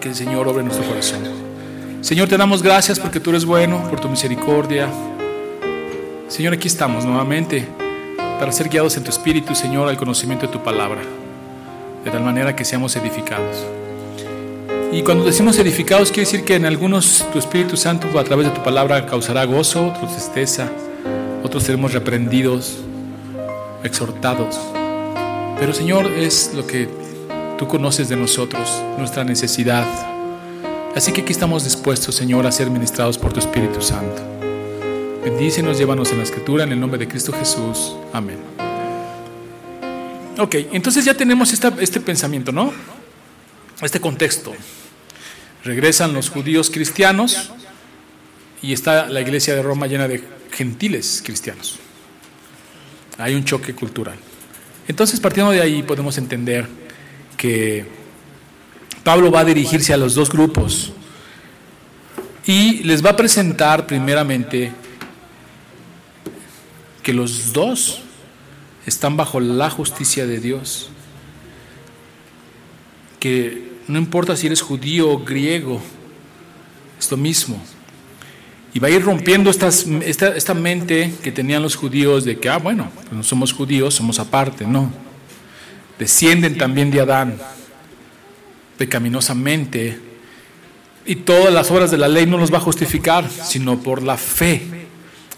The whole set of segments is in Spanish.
que el Señor obre nuestro corazón. Señor, te damos gracias porque tú eres bueno, por tu misericordia. Señor, aquí estamos nuevamente para ser guiados en tu espíritu, Señor, al conocimiento de tu palabra, de tal manera que seamos edificados. Y cuando decimos edificados, quiere decir que en algunos tu Espíritu Santo a través de tu palabra causará gozo, otros tristeza, otros seremos reprendidos, exhortados. Pero Señor, es lo que tú conoces de nosotros, nuestra necesidad. Así que aquí estamos dispuestos, Señor, a ser ministrados por tu Espíritu Santo. Bendícenos, llévanos en la Escritura, en el nombre de Cristo Jesús. Amén. Ok, entonces ya tenemos este pensamiento, ¿no? Este contexto. Regresan los judíos cristianos y está la iglesia de Roma llena de gentiles cristianos. Hay un choque cultural. Entonces, partiendo de ahí, podemos entender que Pablo va a dirigirse a los dos grupos y les va a presentar primeramente que los dos están bajo la justicia de Dios, que no importa si eres judío o griego, es lo mismo. Y va a ir rompiendo esta, esta, mente que tenían los judíos de que, ah, bueno, pues no somos judíos, somos aparte. No. Descienden también de Adán pecaminosamente. Y todas las obras de la ley no nos va a justificar, sino por la fe.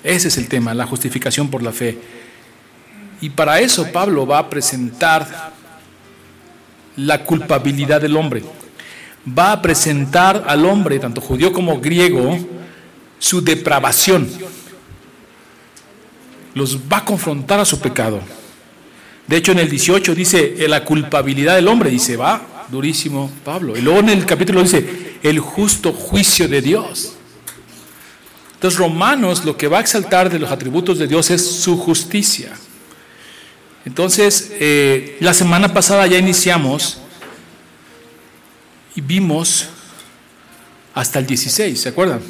Ese es el tema, la justificación por la fe. Y para eso Pablo va a presentar la culpabilidad del hombre. Va a presentar al hombre, tanto judío como griego, su depravación. Los va a confrontar a su pecado. De hecho, en el 18 dice la culpabilidad del hombre, dice, va, durísimo Pablo. Y luego en el capítulo dice, el justo juicio de Dios. Entonces, Romanos lo que va a exaltar de los atributos de Dios es su justicia. Entonces, eh, la semana pasada ya iniciamos y vimos hasta el 16, ¿se acuerdan?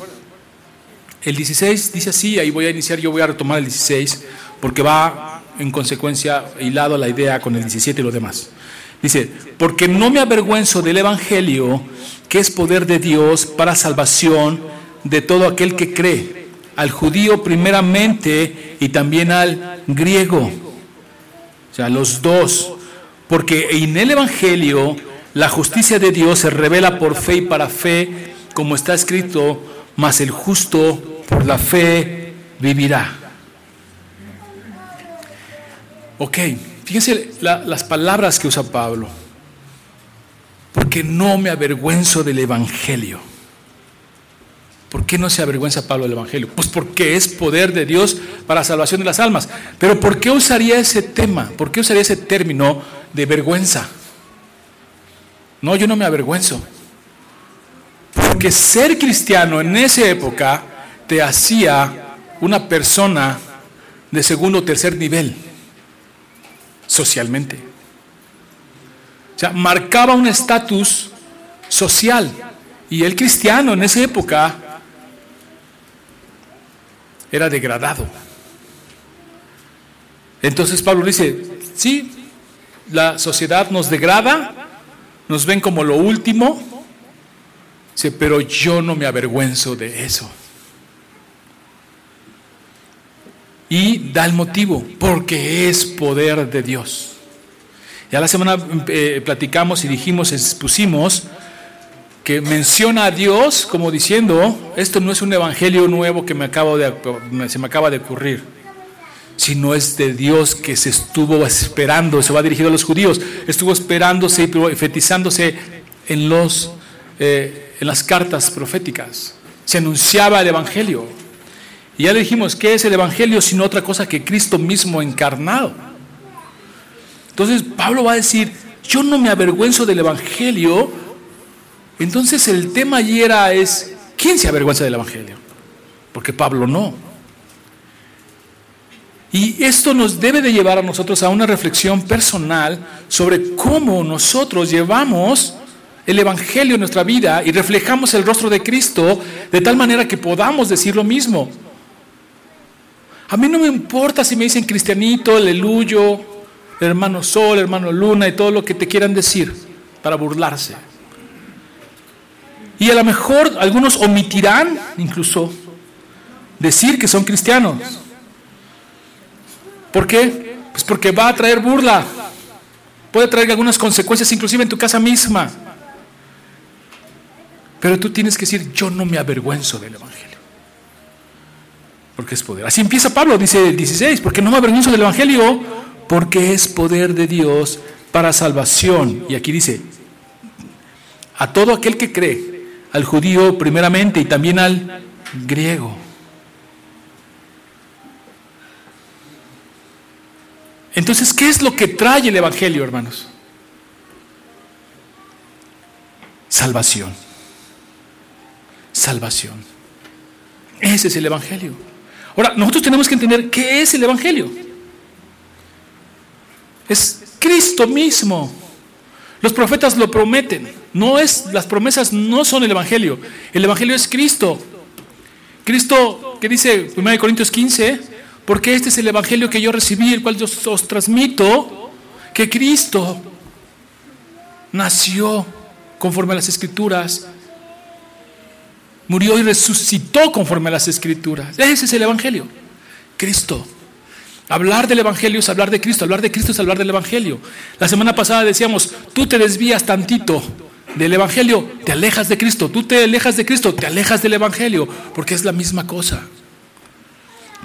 El 16 dice así, ahí voy a iniciar, yo voy a retomar el 16, porque va en consecuencia hilado a la idea con el 17 y lo demás. Dice, porque no me avergüenzo del Evangelio, que es poder de Dios para salvación de todo aquel que cree, al judío primeramente y también al griego o sea, los dos. Porque en el Evangelio la justicia de Dios se revela por fe y para fe, como está escrito, mas el justo por la fe vivirá. Ok, fíjense las palabras que usa Pablo. Porque no me avergüenzo del Evangelio. ¿Por qué no se avergüenza Pablo del Evangelio? Pues porque es poder de Dios para salvación de las almas. Pero ¿por qué usaría ese tema? ¿Por qué usaría ese término de vergüenza? No, yo no me avergüenzo. Porque ser cristiano en esa época te hacía una persona de segundo o tercer nivel, socialmente. O sea, marcaba un estatus social. Y el cristiano en esa época era degradado. Entonces Pablo dice, sí, la sociedad nos degrada, nos ven como lo último, pero yo no me avergüenzo de eso. Y da el motivo, porque es poder de Dios. Ya la semana eh, platicamos y dijimos, expusimos, que menciona a Dios como diciendo, esto no es un evangelio nuevo que me acabo de, se me acaba de ocurrir, sino es de Dios que se estuvo esperando, se va dirigido a los judíos, estuvo esperándose y profetizándose en, los, eh, en las cartas proféticas. Se anunciaba el evangelio. Y ya le dijimos, ¿qué es el evangelio sino otra cosa que Cristo mismo encarnado? Entonces Pablo va a decir, yo no me avergüenzo del evangelio, entonces el tema allí era es, ¿quién se avergüenza del Evangelio? Porque Pablo no. Y esto nos debe de llevar a nosotros a una reflexión personal sobre cómo nosotros llevamos el Evangelio en nuestra vida y reflejamos el rostro de Cristo de tal manera que podamos decir lo mismo. A mí no me importa si me dicen cristianito, aleluyo, hermano sol, hermano luna y todo lo que te quieran decir para burlarse. Y a lo mejor algunos omitirán incluso decir que son cristianos. ¿Por qué? Pues porque va a traer burla. Puede traer algunas consecuencias, inclusive en tu casa misma. Pero tú tienes que decir, yo no me avergüenzo del Evangelio. Porque es poder. Así empieza Pablo, dice el 16, porque no me avergüenzo del Evangelio, porque es poder de Dios para salvación. Y aquí dice, a todo aquel que cree, al judío primeramente y también al griego. Entonces, ¿qué es lo que trae el Evangelio, hermanos? Salvación. Salvación. Ese es el Evangelio. Ahora, nosotros tenemos que entender qué es el Evangelio. Es Cristo mismo. Los profetas lo prometen. No es, las promesas no son el Evangelio. El Evangelio es Cristo. Cristo, que dice 1 Corintios 15, porque este es el Evangelio que yo recibí, el cual yo os transmito, que Cristo nació conforme a las Escrituras, murió y resucitó conforme a las Escrituras. Ese es el Evangelio, Cristo. Hablar del Evangelio es hablar de Cristo, hablar de Cristo es hablar del Evangelio. La semana pasada decíamos, tú te desvías tantito del Evangelio, te alejas de Cristo, tú te alejas de Cristo, te alejas del Evangelio, porque es la misma cosa.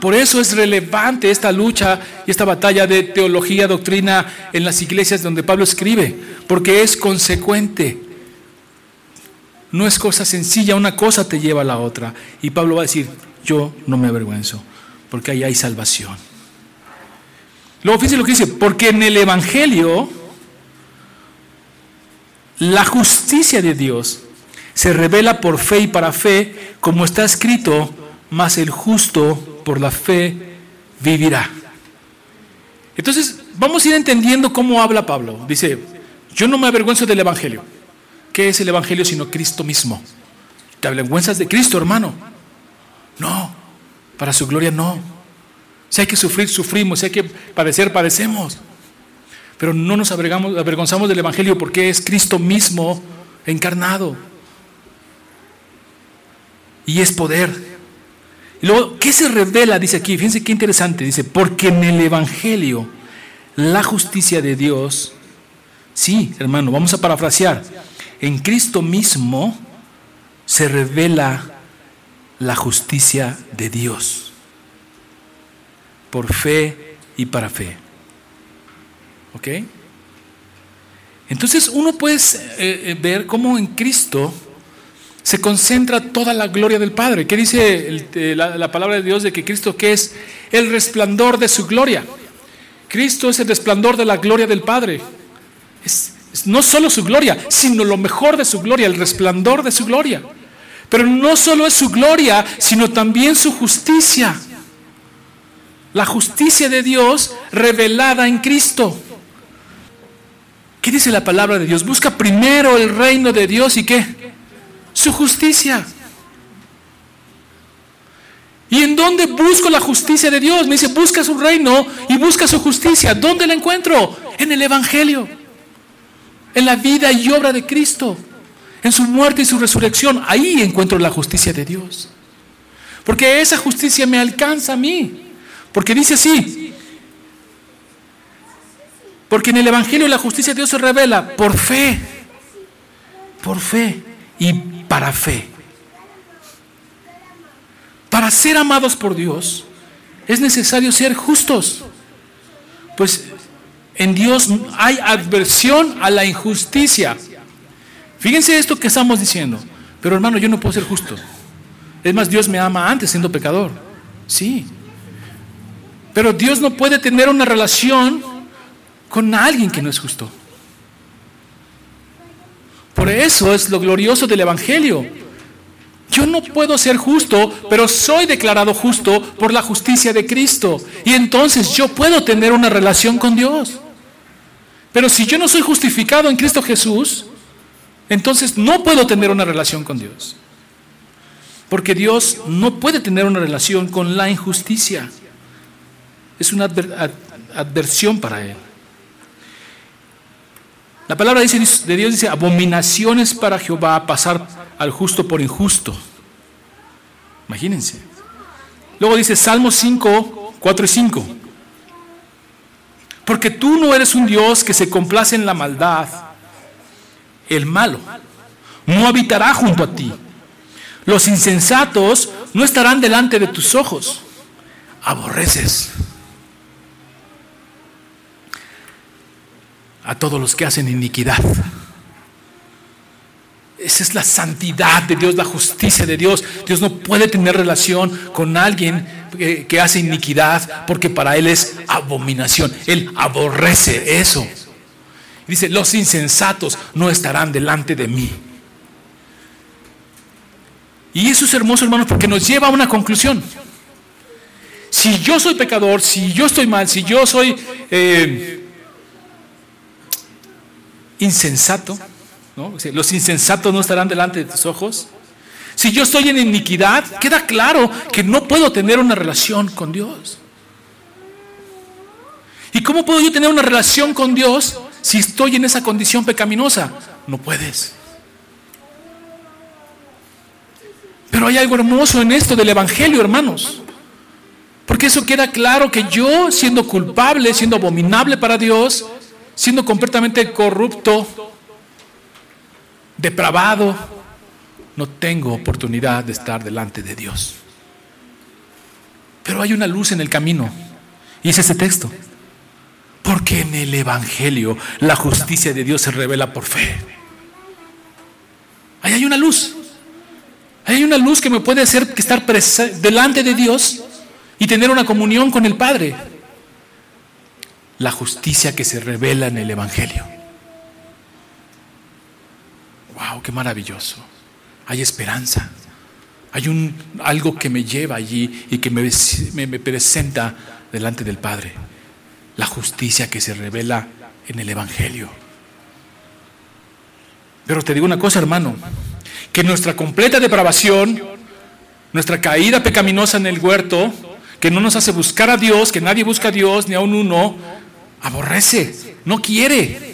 Por eso es relevante esta lucha y esta batalla de teología, doctrina en las iglesias donde Pablo escribe, porque es consecuente. No es cosa sencilla, una cosa te lleva a la otra. Y Pablo va a decir, yo no me avergüenzo, porque ahí hay salvación. Luego fíjense lo que dice, porque en el Evangelio la justicia de Dios se revela por fe y para fe, como está escrito, mas el justo por la fe vivirá. Entonces, vamos a ir entendiendo cómo habla Pablo. Dice, yo no me avergüenzo del Evangelio. ¿Qué es el Evangelio sino Cristo mismo? ¿Te avergüenzas de Cristo, hermano? No, para su gloria no. Si hay que sufrir, sufrimos. Si hay que padecer, padecemos. Pero no nos avergonzamos del Evangelio porque es Cristo mismo encarnado. Y es poder. Y luego, ¿qué se revela? Dice aquí, fíjense qué interesante. Dice, porque en el Evangelio la justicia de Dios, sí, hermano, vamos a parafrasear, en Cristo mismo se revela la justicia de Dios por fe y para fe. ¿Ok? Entonces uno puede eh, eh, ver cómo en Cristo se concentra toda la gloria del Padre. ¿Qué dice eh, la, palabra de Dios de que Cristo que es el resplandor de su gloria? Cristo es el resplandor de la gloria del Padre. es no solo su gloria, sino lo mejor de su gloria, el resplandor de su gloria. Pero no solo es su gloria, sino también su justicia. La justicia de Dios revelada en Cristo. ¿Qué dice la palabra de Dios? Busca primero el reino de Dios y qué? Su justicia. ¿Y en dónde busco la justicia de Dios? Me dice, busca su reino y busca su justicia. ¿Dónde la encuentro? En el Evangelio. En la vida y obra de Cristo. En su muerte y su resurrección. Ahí encuentro la justicia de Dios. Porque esa justicia me alcanza a mí. Porque dice así, porque en el Evangelio la justicia de Dios se revela por fe, por fe y para fe. Para ser amados por Dios es necesario ser justos. Pues en Dios hay adversión a la injusticia. Fíjense esto que estamos diciendo. Pero hermano, yo no puedo ser justo. Es más, Dios me ama antes siendo pecador. Sí. Pero Dios no puede tener una relación con alguien que no es justo. Por eso es lo glorioso del Evangelio. Yo no puedo ser justo, pero soy declarado justo por la justicia de Cristo. Y entonces yo puedo tener una relación con Dios. Pero si yo no soy justificado en Cristo Jesús, entonces no puedo tener una relación con Dios. Porque Dios no puede tener una relación con la injusticia es una adversión para él. La palabra de Dios dice, abominaciones para Jehová pasar al justo por injusto. Imagínense. Luego dice Salmo 5, 4 y 5. Porque tú no eres un Dios que se complace en la maldad. El malo no habitará junto a ti. Los insensatos no estarán delante de tus ojos. Aborreces a todos los que hacen iniquidad. Esa es la santidad de Dios, la justicia de Dios. Dios no puede tener relación con alguien que, hace iniquidad porque para Él es abominación. Él aborrece eso. Dice, los insensatos no estarán delante de mí. Y eso es hermoso, hermanos, porque nos lleva a una conclusión. Si yo soy pecador, si yo estoy mal, si yo soy eh, insensato, los insensatos no estarán delante de tus ojos. Si yo estoy en iniquidad, queda claro que no puedo tener una relación con Dios. ¿Y cómo puedo yo tener una relación con Dios si estoy en esa condición pecaminosa? No puedes. Pero hay algo hermoso en esto del Evangelio, hermanos. Porque eso queda claro que yo, siendo culpable, siendo abominable para Dios, siendo completamente corrupto, depravado, no tengo oportunidad de estar delante de Dios. Pero hay una luz en el camino. Y es ese texto. Porque en el Evangelio la justicia de Dios se revela por fe. Ahí hay una luz. Ahí hay una luz que me puede hacer estar delante de Dios y tener una comunión con el Padre. La justicia que se revela en el Evangelio. ¡Wow! ¡Qué maravilloso! Hay esperanza. Hay un, algo que me lleva allí y que me, me presenta delante del Padre. La justicia que se revela en el Evangelio. Pero te digo una cosa, hermano, que nuestra completa depravación, nuestra caída pecaminosa en el huerto, que no nos hace buscar a Dios, que nadie busca a Dios, ni a un uno, aborrece, no quiere.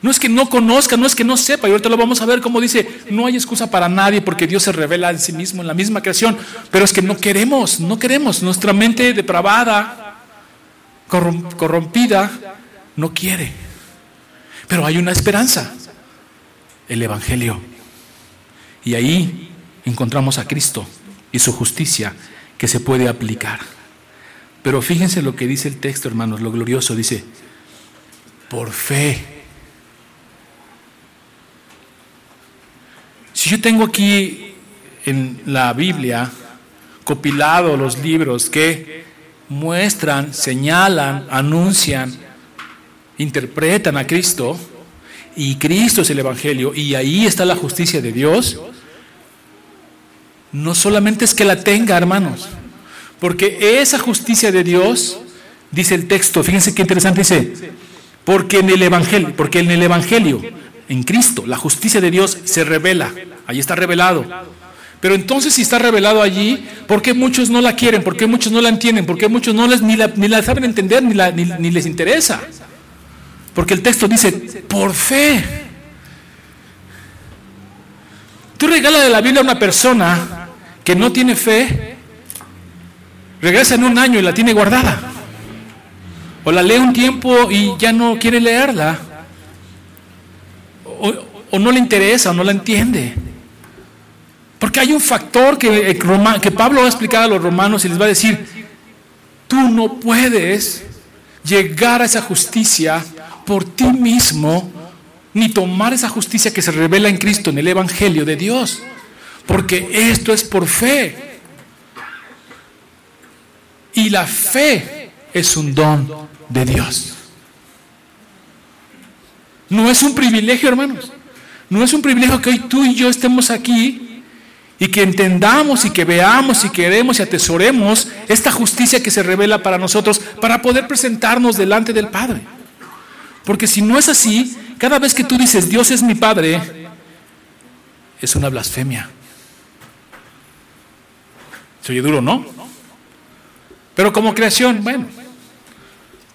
No es que no conozca, no es que no sepa, y ahorita lo vamos a ver como dice, no hay excusa para nadie porque Dios se revela en sí mismo, en la misma creación, pero es que no queremos, no queremos, nuestra mente depravada, corrompida, no quiere. Pero hay una esperanza, el Evangelio. Y ahí encontramos a Cristo y su justicia que se puede aplicar. Pero fíjense lo que dice el texto, hermanos, lo glorioso, dice, por fe Yo tengo aquí en la Biblia copilado los libros que muestran, señalan, anuncian, interpretan a Cristo, y Cristo es el Evangelio, y ahí está la justicia de Dios, no solamente es que la tenga, hermanos, porque esa justicia de Dios, dice el texto, fíjense qué interesante dice, porque en el Evangelio, porque en el Evangelio en Cristo. La justicia de Dios se revela. Ahí está revelado. Pero entonces si está revelado allí, ¿por qué muchos no la quieren? ¿Por qué muchos no la entienden? ¿Por qué muchos no les, ni, la, saben entender ni, ni les interesa? Porque el texto dice, por fe. Tú regalas de la Biblia a una persona que no tiene fe, regresa en un año y la tiene guardada. O la lee un tiempo y ya no quiere leerla o, no le interesa o no la entiende. Porque hay un factor que, eh, que Pablo va a explicar a los romanos y les va a decir, tú no puedes llegar a esa justicia por ti mismo, ni tomar esa justicia que se revela en Cristo, en el Evangelio de Dios, porque esto es por fe. Y la fe es un don de Dios. No es un privilegio, hermanos. No es un privilegio que hoy tú y yo estemos aquí y que entendamos y que veamos y queremos y atesoremos esta justicia que se revela para nosotros para poder presentarnos delante del Padre. Porque si no es así, cada vez que tú dices Dios es mi Padre, es una blasfemia. Se oye duro, ¿no? Pero como creación, bueno.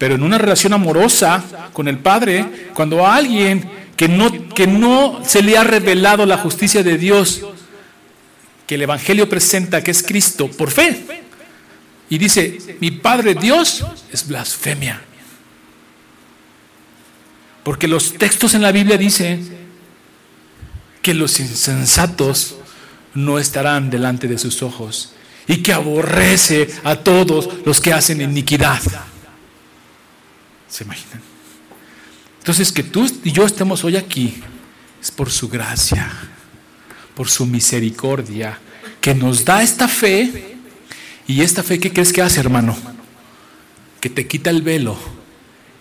Pero en una relación amorosa con el Padre, cuando a alguien que no, que no se le ha revelado la justicia de Dios, que el Evangelio presenta, que es Cristo, por fe, y dice, mi Padre Dios es blasfemia. Porque los textos en la Biblia dicen que los insensatos no estarán delante de sus ojos y que aborrece a todos los que hacen iniquidad. ¿Se imaginan? Entonces, que tú y yo estemos hoy aquí es por su gracia, por su misericordia, que nos da esta fe. Y esta fe, ¿qué crees que hace, hermano? Que te quita el velo.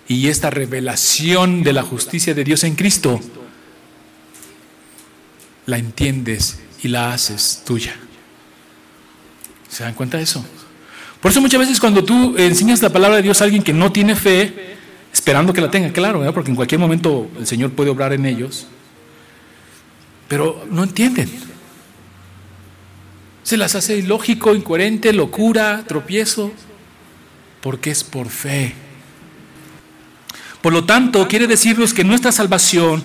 Y esta revelación de la justicia de Dios en Cristo, la entiendes y la haces tuya. ¿Se dan cuenta de eso? Por eso muchas veces cuando tú enseñas la palabra de Dios a alguien que no tiene fe, esperando que la tenga, claro, porque en cualquier momento el Señor puede obrar en ellos, pero no entienden. Se las hace ilógico, incoherente, locura, tropiezo, porque es por fe. Por lo tanto, quiere decirnos que nuestra salvación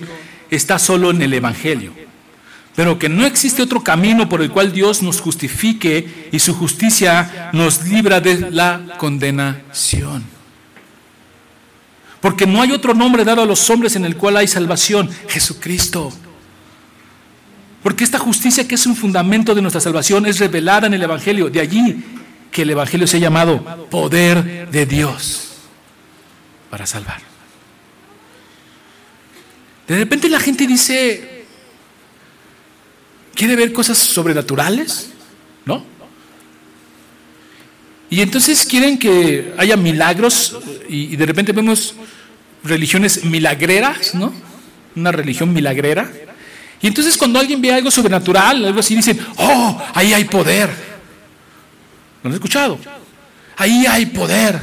está solo en el Evangelio, pero que no existe otro camino por el cual Dios nos justifique y su justicia nos libra de la condenación. Porque no hay otro nombre dado a los hombres en el cual hay salvación, Jesucristo. Porque esta justicia que es un fundamento de nuestra salvación es revelada en el Evangelio. De allí que el Evangelio se ha llamado poder de Dios para salvar. De repente la gente dice, ¿quiere ver cosas sobrenaturales? ¿No? Y entonces quieren que haya milagros y, de repente vemos religiones milagreras, ¿no? Una religión milagrera. Y entonces cuando alguien ve algo sobrenatural, algo así, dicen, oh, ahí hay poder. ¿Lo han escuchado? Ahí hay poder.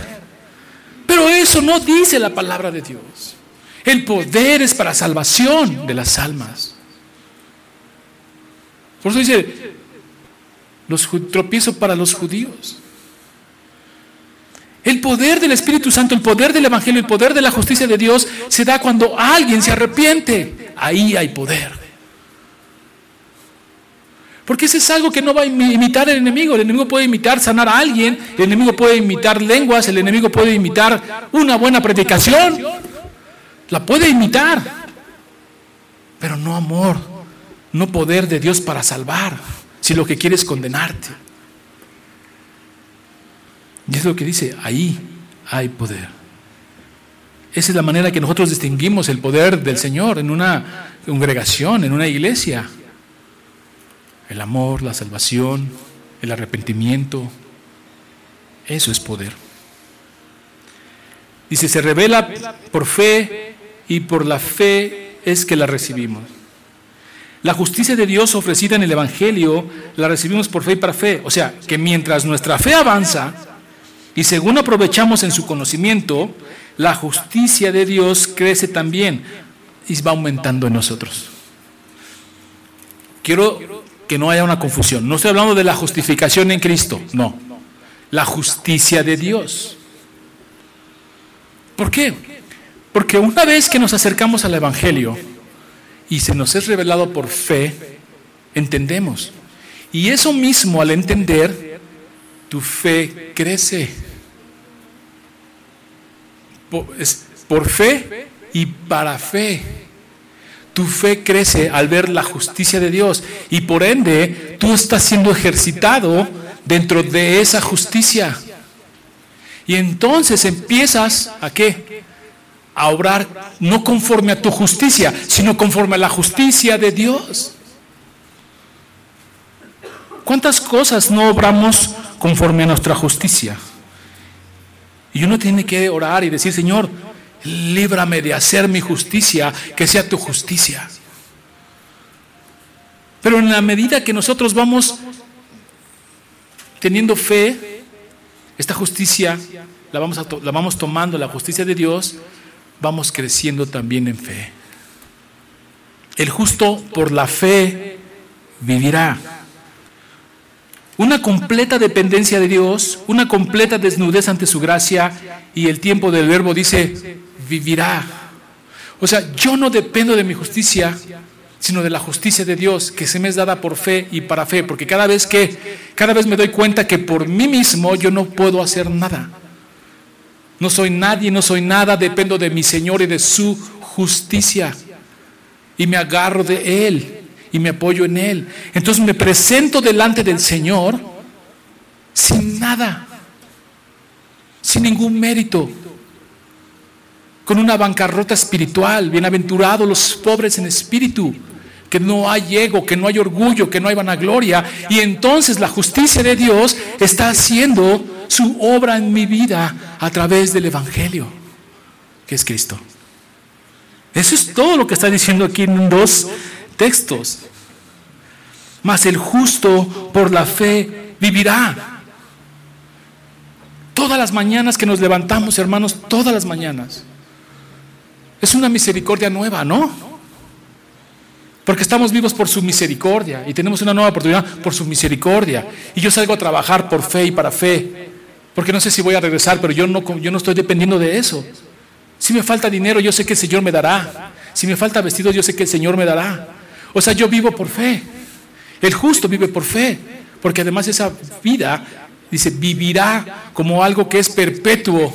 Pero eso no dice la palabra de Dios. El poder es para salvación de las almas. Por eso dice, los tropiezo para los judíos. El poder del Espíritu Santo, el poder del Evangelio, el poder de la justicia de Dios se da cuando alguien se arrepiente. Ahí hay poder. Porque ese es algo que no va a imitar el enemigo. El enemigo puede imitar sanar a alguien, el enemigo puede imitar lenguas, el enemigo puede imitar una buena predicación. La puede imitar. Pero no amor, no poder de Dios para salvar, si lo que quiere es condenarte. Y es lo que dice, ahí hay poder. Esa es la manera que nosotros distinguimos el poder del Señor en una congregación, en una iglesia. El amor, la salvación, el arrepentimiento, eso es poder. Dice, se revela por fe y por la fe es que la recibimos. La justicia de Dios ofrecida en el Evangelio la recibimos por fe y para fe. O sea, que mientras nuestra fe avanza, y según aprovechamos en su conocimiento, la justicia de Dios crece también y va aumentando en nosotros. Quiero que no haya una confusión. No estoy hablando de la justificación en Cristo, no. La justicia de Dios. ¿Por qué? Porque una vez que nos acercamos al Evangelio y se nos es revelado por fe, entendemos. Y eso mismo al entender, tu fe crece por, fe y para fe. Tu fe crece al ver la justicia de Dios y por ende tú estás siendo ejercitado dentro de esa justicia. Y entonces empiezas a qué? A obrar no conforme a tu justicia, sino conforme a la justicia de Dios. ¿Cuántas cosas no obramos conforme a nuestra justicia? Y uno tiene que orar y decir, Señor, líbrame de hacer mi justicia, que sea tu justicia. Pero en la medida que nosotros vamos teniendo fe, esta justicia la vamos, la vamos tomando, la justicia de Dios, vamos creciendo también en fe. El justo por la fe vivirá. Una completa dependencia de Dios, una completa desnudez ante su gracia y el tiempo del verbo dice, vivirá. O sea, yo no dependo de mi justicia, sino de la justicia de Dios que se me es dada por fe y para fe, porque cada vez que cada vez me doy cuenta que por mí mismo yo no puedo hacer nada. No soy nadie, no soy nada, dependo de mi Señor y de su justicia. Y me agarro de él y me apoyo en él. Entonces me presento delante del Señor sin nada, sin ningún mérito con una bancarrota espiritual. Bienaventurados los pobres en espíritu, que no hay ego, que no hay orgullo, que no hay vanagloria. Y entonces la justicia de Dios está haciendo su obra en mi vida a través del Evangelio, que es Cristo. Eso es todo lo que está diciendo aquí en dos textos. Mas el justo por la fe vivirá. Todas las mañanas que nos levantamos, hermanos, todas las mañanas es una misericordia nueva, ¿no? Porque estamos vivos por su misericordia y tenemos una nueva oportunidad por su misericordia. Y yo salgo a trabajar por fe y para fe. Porque no sé si voy a regresar, pero yo no, yo no estoy dependiendo de eso. Si me falta dinero, yo sé que el Señor me dará. Si me falta vestido, yo sé que el Señor me dará. O sea, yo vivo por fe. El justo vive por fe. Porque además esa vida, dice, vivirá como algo que es perpetuo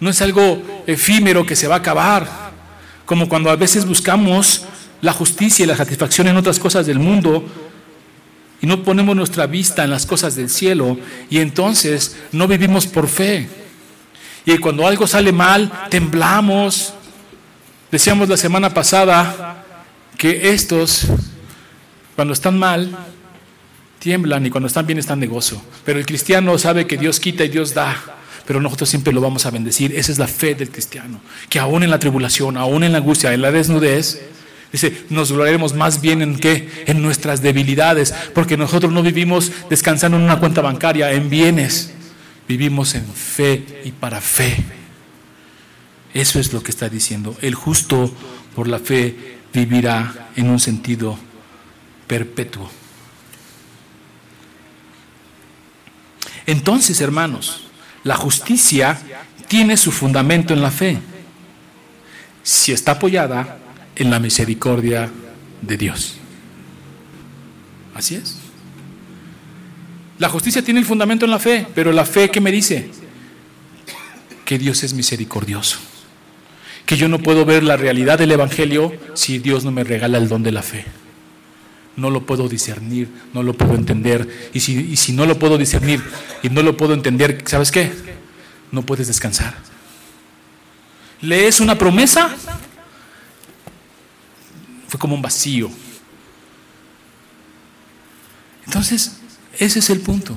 no es algo efímero que se va a acabar, como cuando a veces buscamos la justicia y la satisfacción en otras cosas del mundo y no ponemos nuestra vista en las cosas del cielo y entonces no vivimos por fe. Y cuando algo sale mal, temblamos. Decíamos la semana pasada que estos, cuando están mal, tiemblan y cuando están bien están de gozo. Pero el cristiano sabe que Dios quita y Dios da pero nosotros siempre lo vamos a bendecir. Esa es la fe del cristiano, que aún en la tribulación, aún en la angustia, en la desnudez, dice, nos gloriaremos más bien en qué? En nuestras debilidades, porque nosotros no vivimos descansando en una cuenta bancaria, en bienes, vivimos en fe y para fe. Eso es lo que está diciendo. El justo por la fe vivirá en un sentido perpetuo. Entonces, hermanos, la justicia tiene su fundamento en la fe, si está apoyada en la misericordia de Dios. Así es. La justicia tiene el fundamento en la fe, pero la fe ¿qué me dice? Que Dios es misericordioso. Que yo no puedo ver la realidad del Evangelio si Dios no me regala el don de la fe no lo puedo discernir, no lo puedo entender. Y si, no lo puedo discernir y no lo puedo entender, ¿sabes qué? No puedes descansar. Lees una promesa, fue como un vacío. Entonces, ese es el punto.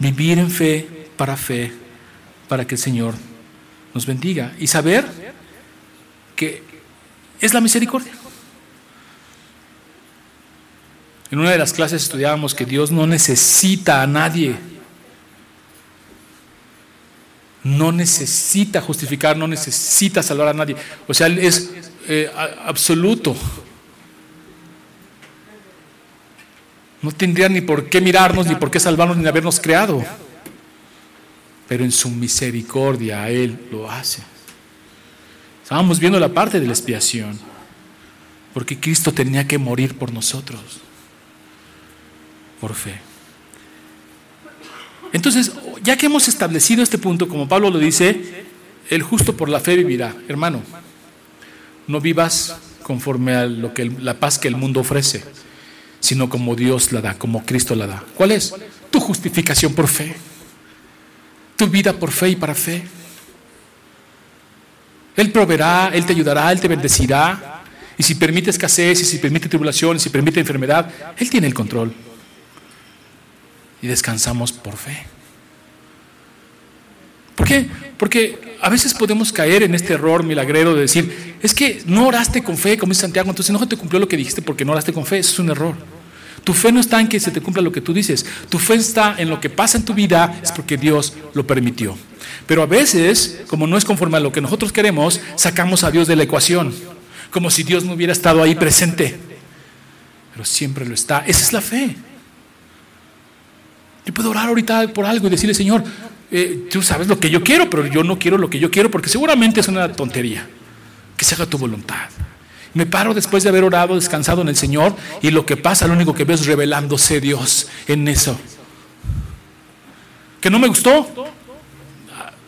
Vivir en fe, para fe, para que el Señor nos bendiga. Y saber que es la misericordia. En una de las clases estudiábamos que Dios no necesita a nadie. No necesita justificar, no necesita salvar a nadie. O sea, es eh, absoluto. No tendría ni por qué mirarnos, ni por qué salvarnos, ni habernos creado. Pero en su misericordia Él lo hace. Estábamos viendo la parte de la expiación. Porque Cristo tenía que morir por nosotros por fe. Entonces, ya que hemos establecido este punto, como Pablo lo dice, el justo por la fe vivirá. Hermano, no vivas conforme a lo que la paz que el mundo ofrece, sino como Dios la da, como Cristo la da. ¿Cuál es? Tu justificación por fe. Tu vida por fe y para fe. Él proveerá, Él te ayudará, Él te bendecirá. Y si permite escasez, y si permite tribulación, y si permite enfermedad, Él tiene el control y descansamos por fe. ¿Por qué? Porque a veces podemos caer en este error milagrero de decir, es que no oraste con fe, como dice Santiago, entonces no te cumplió lo que dijiste porque no oraste con fe, eso es un error. Tu fe no está en que se te cumpla lo que tú dices, tu fe está en lo que pasa en tu vida, es porque Dios lo permitió. Pero a veces, como no es conforme a lo que nosotros queremos, sacamos a Dios de la ecuación, como si Dios no hubiera estado ahí presente. Pero siempre lo está. Esa es la fe. Yo puedo orar ahorita por algo y decirle, Señor, eh, tú sabes lo que yo quiero, pero yo no quiero lo que yo quiero porque seguramente es una tontería. Que se haga tu voluntad. Me paro después de haber orado, descansado en el Señor y lo que pasa, lo único que veo es revelándose Dios en eso. ¿Que no me gustó?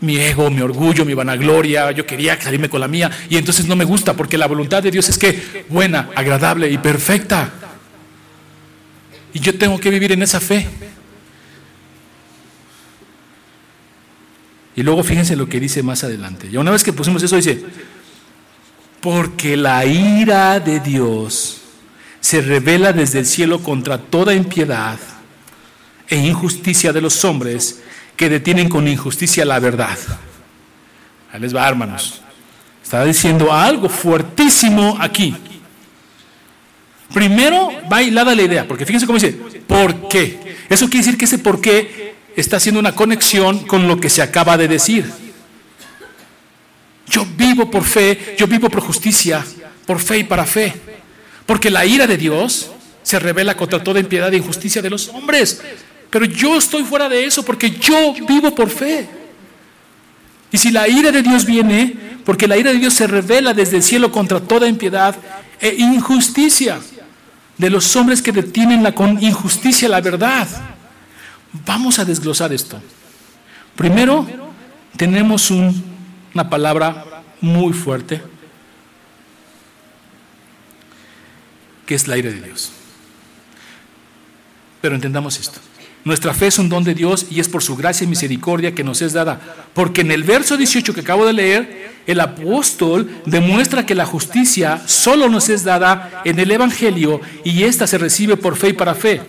Mi ego, mi orgullo, mi vanagloria, yo quería salirme con la mía y entonces no me gusta porque la voluntad de Dios es que buena, agradable y perfecta. Y yo tengo que vivir en esa fe. Y luego fíjense lo que dice más adelante. Y una vez que pusimos eso, dice, porque la ira de Dios se revela desde el cielo contra toda impiedad e injusticia de los hombres que detienen con injusticia la verdad. Ahí les va, hermanos. Está diciendo algo fuertísimo aquí. Primero va hilada la idea, porque fíjense cómo dice, ¿por qué? Eso quiere decir que ese por qué está haciendo una conexión con lo que se acaba de decir. Yo vivo por fe, yo vivo por justicia, por fe y para fe. Porque la ira de Dios se revela contra toda impiedad e injusticia de los hombres. Pero yo estoy fuera de eso porque yo vivo por fe. Y si la ira de Dios viene, porque la ira de Dios se revela desde el cielo contra toda impiedad e injusticia de los hombres que detienen la, con injusticia la verdad. Vamos a desglosar esto. Primero, tenemos una palabra muy fuerte, que es la ira de Dios. Pero entendamos esto. Nuestra fe es un don de Dios y es por su gracia y misericordia que nos es dada. Porque en el verso 18 que acabo de leer, el apóstol demuestra que la justicia solo nos es dada en el Evangelio y ésta se recibe por fe y para fe.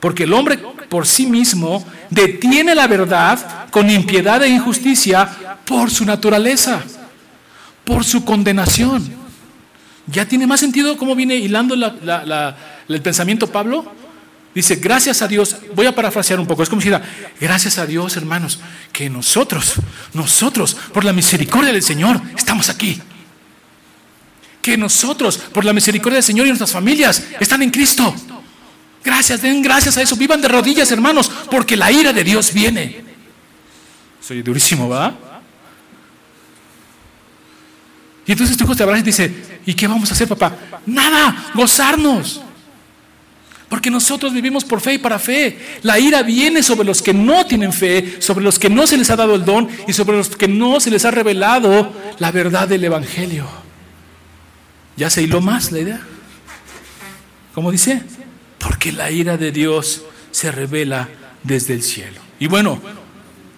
Porque el hombre por sí mismo detiene la verdad con impiedad e injusticia por su naturaleza, por su condenación. ¿Ya tiene más sentido cómo viene hilando el pensamiento Pablo? Dice, gracias a Dios, voy a parafrasear un poco, es como si dijera, gracias a Dios, hermanos, que nosotros, nosotros, por la misericordia del Señor, estamos aquí. Que nosotros, por la misericordia del Señor y nuestras familias, están en Cristo. Gracias, den gracias a eso. Vivan de rodillas, hermanos, porque la ira de Dios viene. Soy durísimo, ¿va? Y entonces tu hijo te abraza y dice, ¿y qué vamos a hacer, papá? Nada, gozarnos. Porque nosotros vivimos por fe y para fe. La ira viene sobre los que no tienen fe, sobre los que no se les ha dado el don y sobre los que no se les ha revelado la verdad del Evangelio. ¿Ya se hiló más la idea? ¿Cómo dice? Porque la ira de Dios se revela desde el cielo. Y bueno,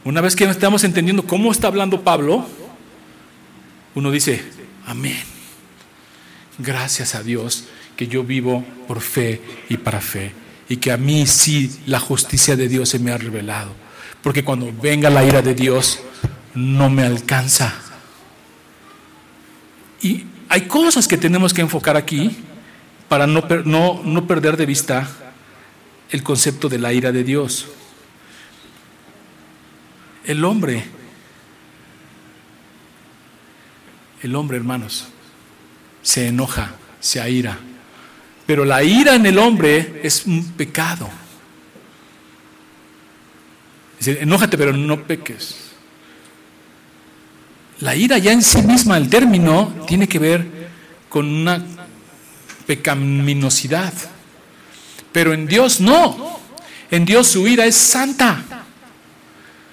una vez que estamos entendiendo cómo está hablando Pablo, uno dice, amén. Gracias a Dios que yo vivo por fe y para fe. Y que a mí sí la justicia de Dios se me ha revelado. Porque cuando venga la ira de Dios, no me alcanza. Y hay cosas que tenemos que enfocar aquí para no, no, no perder de vista el concepto de la ira de Dios. El hombre, el hombre, hermanos, se enoja, se aira. Pero la ira en el hombre es un pecado. Dice, enójate, pero no peques. La ira ya en sí misma, el término, tiene que ver con una pecaminosidad. Pero en Dios no. En Dios su ira es santa.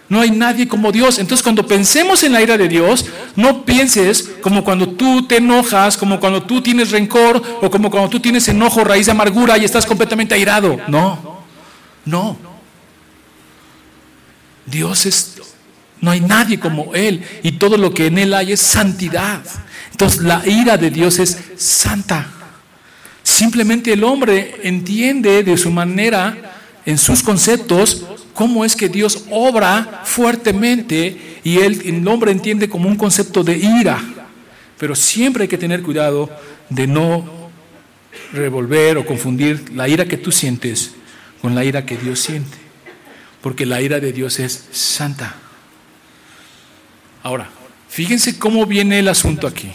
No hay nadie como Dios. Entonces cuando pensemos en la ira de Dios, no pienses como cuando tú te enojas, como cuando tú tienes rencor o como cuando tú tienes enojo, raíz de amargura y estás completamente airado. No, no. Dios es, no hay nadie como Él y todo lo que en Él hay es santidad. Entonces la ira de Dios es santa. Simplemente el hombre entiende de su manera, en sus conceptos, cómo es que Dios obra fuertemente y él, el hombre entiende como un concepto de ira. Pero siempre hay que tener cuidado de no revolver o confundir la ira que tú sientes con la ira que Dios siente. Porque la ira de Dios es santa. Ahora, fíjense cómo viene el asunto aquí.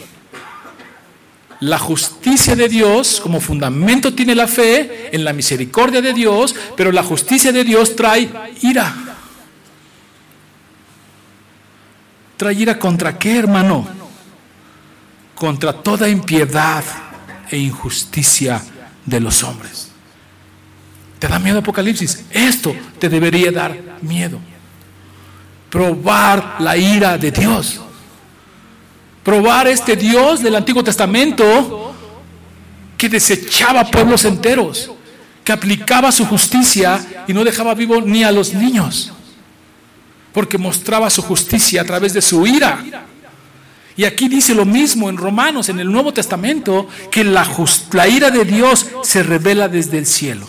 La justicia de Dios como fundamento tiene la fe en la misericordia de Dios, pero la justicia de Dios trae ira. ¿Trae ira contra qué, hermano? Contra toda impiedad e injusticia de los hombres. ¿Te da miedo Apocalipsis? Esto te debería dar miedo. Probar la ira de Dios probar este Dios del Antiguo Testamento que desechaba pueblos enteros, que aplicaba su justicia y no dejaba vivo ni a los niños, porque mostraba su justicia a través de su ira. Y aquí dice lo mismo en Romanos, en el Nuevo Testamento, que la, la ira de Dios se revela desde el cielo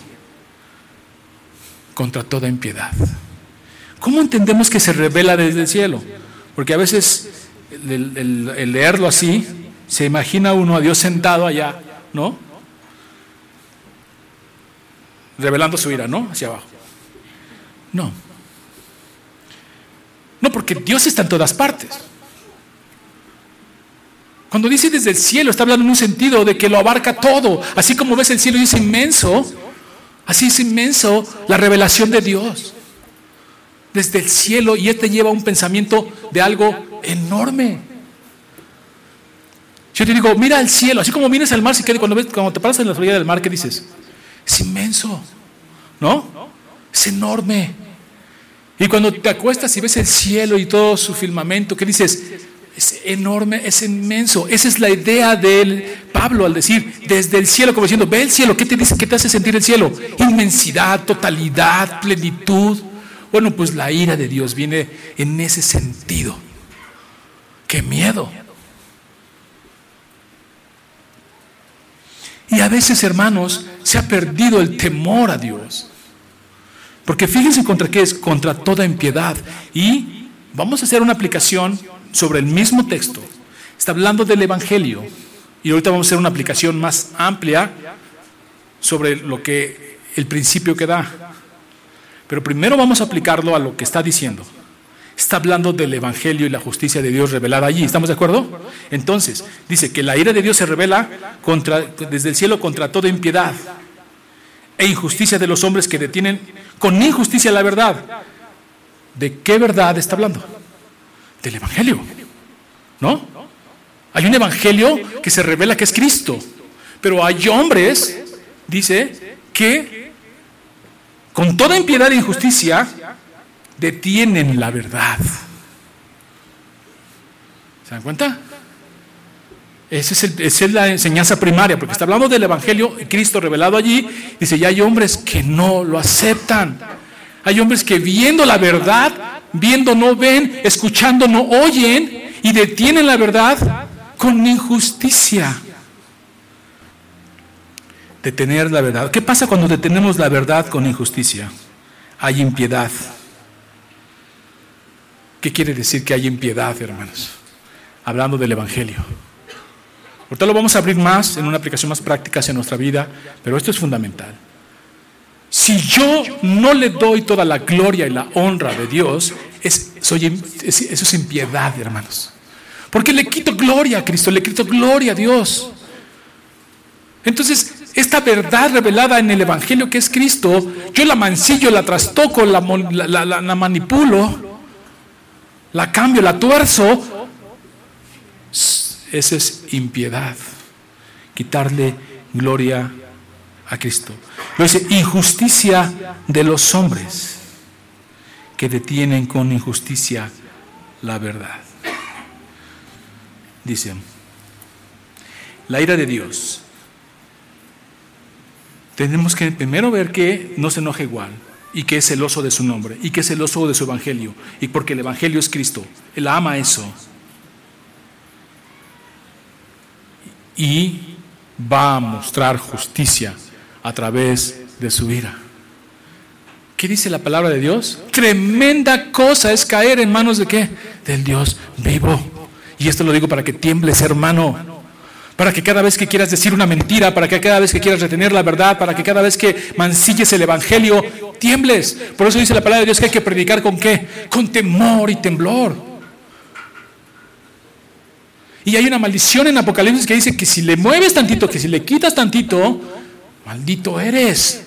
contra toda impiedad. ¿Cómo entendemos que se revela desde el cielo? Porque a veces el, leerlo así, se imagina uno a Dios sentado allá, ¿no? Revelando su ira, ¿no? Hacia abajo. No. No, porque Dios está en todas partes. Cuando dice desde el cielo, está hablando en un sentido de que lo abarca todo. Así como ves el cielo y es inmenso, así es inmenso la revelación de Dios. Desde el cielo y Él te lleva un pensamiento de algo enorme. Yo te digo, mira el cielo, así como miras el mar, si cuando, ves, cuando te paras en la orilla del mar, ¿qué dices? Es inmenso, ¿no? Es enorme. Y cuando te acuestas y ves el cielo y todo su firmamento, ¿qué dices? Es enorme, es inmenso. Esa es la idea de Pablo al decir, desde el cielo, como diciendo, ve el cielo, ¿qué te dice? ¿Qué te hace sentir el cielo? Inmensidad, totalidad, plenitud. Bueno, pues la ira de Dios viene en ese sentido. ¡Qué miedo! Y a veces, hermanos, se ha perdido el temor a Dios. Porque fíjense contra qué es, contra toda impiedad. Y vamos a hacer una aplicación sobre el mismo texto. Está hablando del Evangelio. Y ahorita vamos a hacer una aplicación más amplia sobre lo que el principio que da. Pero primero vamos a aplicarlo a lo que está diciendo. Está hablando del Evangelio y la justicia de Dios revelada allí. ¿Estamos de acuerdo? Entonces, dice que la ira de Dios se revela desde el cielo contra toda impiedad e injusticia de los hombres que detienen con injusticia la verdad. ¿De qué verdad está hablando? Del Evangelio. ¿No? Hay un Evangelio que se revela que es Cristo. Pero hay hombres, dice, que con toda impiedad e injusticia detienen la verdad. ¿Se dan cuenta? Esa es, la enseñanza primaria, porque está hablando del Evangelio, Cristo revelado allí, dice, ya hay hombres que no lo aceptan. Hay hombres que viendo la verdad, viendo no ven, escuchando no oyen y detienen la verdad con injusticia. Detener la verdad. ¿Qué pasa cuando detenemos la verdad con injusticia? Hay impiedad. ¿Qué quiere decir que hay impiedad, hermanos? Hablando del Evangelio. Ahorita lo vamos a abrir más en una aplicación más práctica hacia nuestra vida, pero esto es fundamental. Si yo no le doy toda la gloria y la honra de Dios, es, eso es impiedad, hermanos. Porque le quito gloria a Cristo, le quito gloria a Dios. Entonces, esta verdad revelada en el Evangelio que es Cristo, yo la mancillo, la trastoco, la, manipulo la cambio, la tuerzo, esa es impiedad. Quitarle gloria a Cristo. Lo dice, injusticia de los hombres que detienen con injusticia la verdad. Dicen, la ira de Dios. Tenemos que primero ver que no se enoja igual y que es celoso de su nombre y que es celoso de su evangelio y porque el evangelio es Cristo. Él ama eso. Y va a mostrar justicia a través de su ira. ¿Qué dice la palabra de Dios? Tremenda cosa es caer en manos de qué? Del Dios vivo. Y esto lo digo para que tiembles, hermano para que cada vez que quieras decir una mentira, para que cada vez que quieras retener la verdad, para que cada vez que mancilles el Evangelio, tiembles. Por eso dice la palabra de Dios que hay que predicar con qué? Con temor y temblor. Y hay una maldición en Apocalipsis que dice que si le mueves tantito, que si le quitas tantito, maldito eres.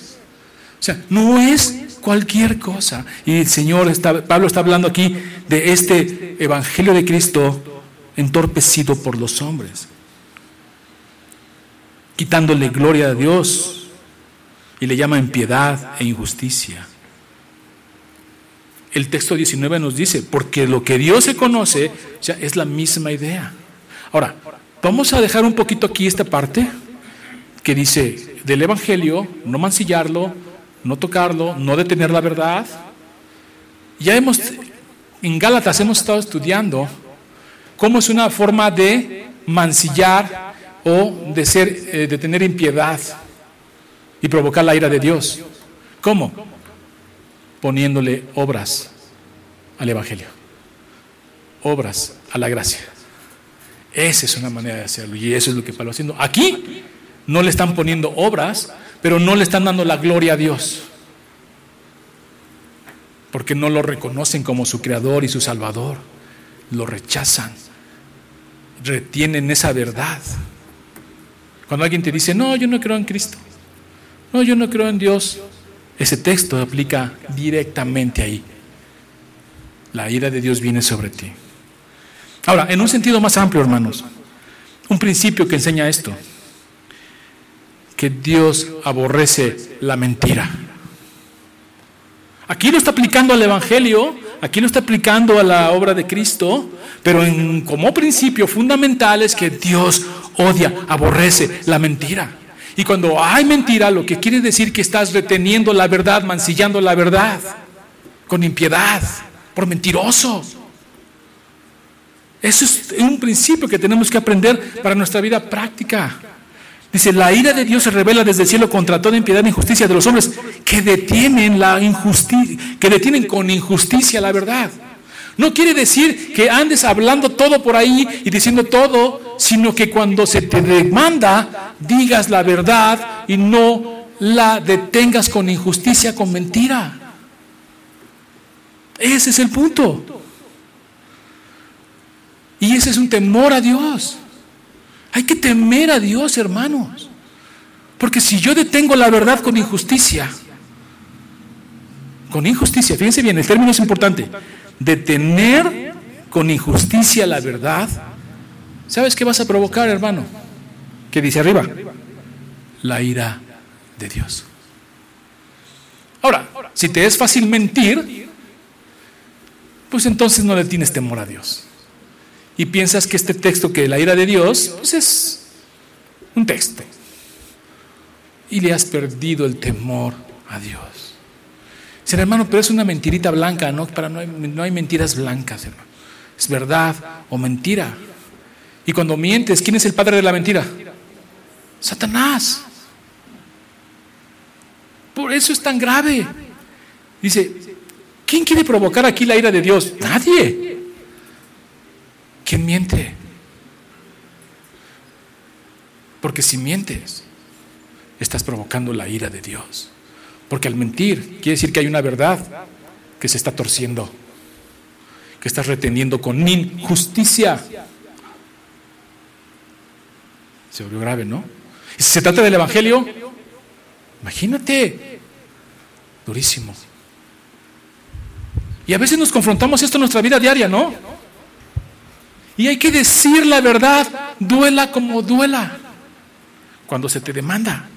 O sea, no es cualquier cosa. Y el Señor, está, Pablo está hablando aquí de este Evangelio de Cristo entorpecido por los hombres, quitándole gloria a Dios y le llama impiedad e injusticia. El texto 19 nos dice, porque lo que Dios se conoce ya es la misma idea. Ahora, vamos a dejar un poquito aquí esta parte que dice del Evangelio, no mancillarlo, no tocarlo, no detener la verdad. Ya hemos, en Gálatas hemos estado estudiando cómo es una forma de mancillar o de, ser, eh, de tener impiedad y provocar la ira de Dios. ¿Cómo? Poniéndole obras al Evangelio, obras a la gracia. Esa es una manera de hacerlo y eso es lo que Pablo haciendo. Aquí no le están poniendo obras, pero no le están dando la gloria a Dios. Porque no lo reconocen como su creador y su salvador. Lo rechazan. Retienen esa verdad. Cuando alguien te dice, no, yo no creo en Cristo. No, yo no creo en Dios. Ese texto aplica directamente ahí. La ira de Dios viene sobre ti. Ahora, en un sentido más amplio, hermanos, un principio que enseña esto que Dios aborrece la mentira. Aquí lo está aplicando al Evangelio, aquí lo está aplicando a la obra de Cristo, pero en, como principio fundamental es que Dios odia, aborrece la mentira. Y cuando hay mentira, lo que quiere decir que estás reteniendo la verdad, mancillando la verdad, con impiedad, por mentiroso. Eso es un principio que tenemos que aprender para nuestra vida práctica. Dice, la ira de Dios se revela desde el cielo contra toda impiedad e injusticia de los hombres que detienen la injusticia, que detienen con injusticia la verdad. No quiere decir que andes hablando todo por ahí y diciendo todo, sino que cuando se te demanda, digas la verdad y no la detengas con injusticia, con mentira. Ese es el punto. Y ese es un temor a Dios. Hay que temer a Dios, hermanos. Porque si yo detengo la verdad con injusticia, con injusticia, fíjense bien, el término es importante, detener con injusticia la verdad, ¿sabes qué vas a provocar, hermano? ¿Qué dice arriba? La ira de Dios. Ahora, si te es fácil mentir, pues entonces no le tienes temor a Dios y piensas que este texto, que la ira de Dios, pues es un texto. Y le has perdido el temor a Dios. Dice, hermano, pero es una mentirita blanca, ¿no? Para no, hay, no hay mentiras blancas, hermano. Es verdad o mentira. Y cuando mientes, ¿quién es el padre de la mentira? Satanás. Por eso es tan grave. Dice, ¿quién quiere provocar aquí la ira de Dios? Nadie. ¿Quién miente? Porque si mientes, estás provocando la ira de Dios. Porque al mentir quiere decir que hay una verdad que se está torciendo, que estás reteniendo con injusticia. Se volvió grave, ¿no? Y si se trata del Evangelio, imagínate, durísimo. Y a veces nos confrontamos esto en nuestra vida diaria, ¿no? Y hay que decir la verdad, duela como duela. Cuando se te demanda.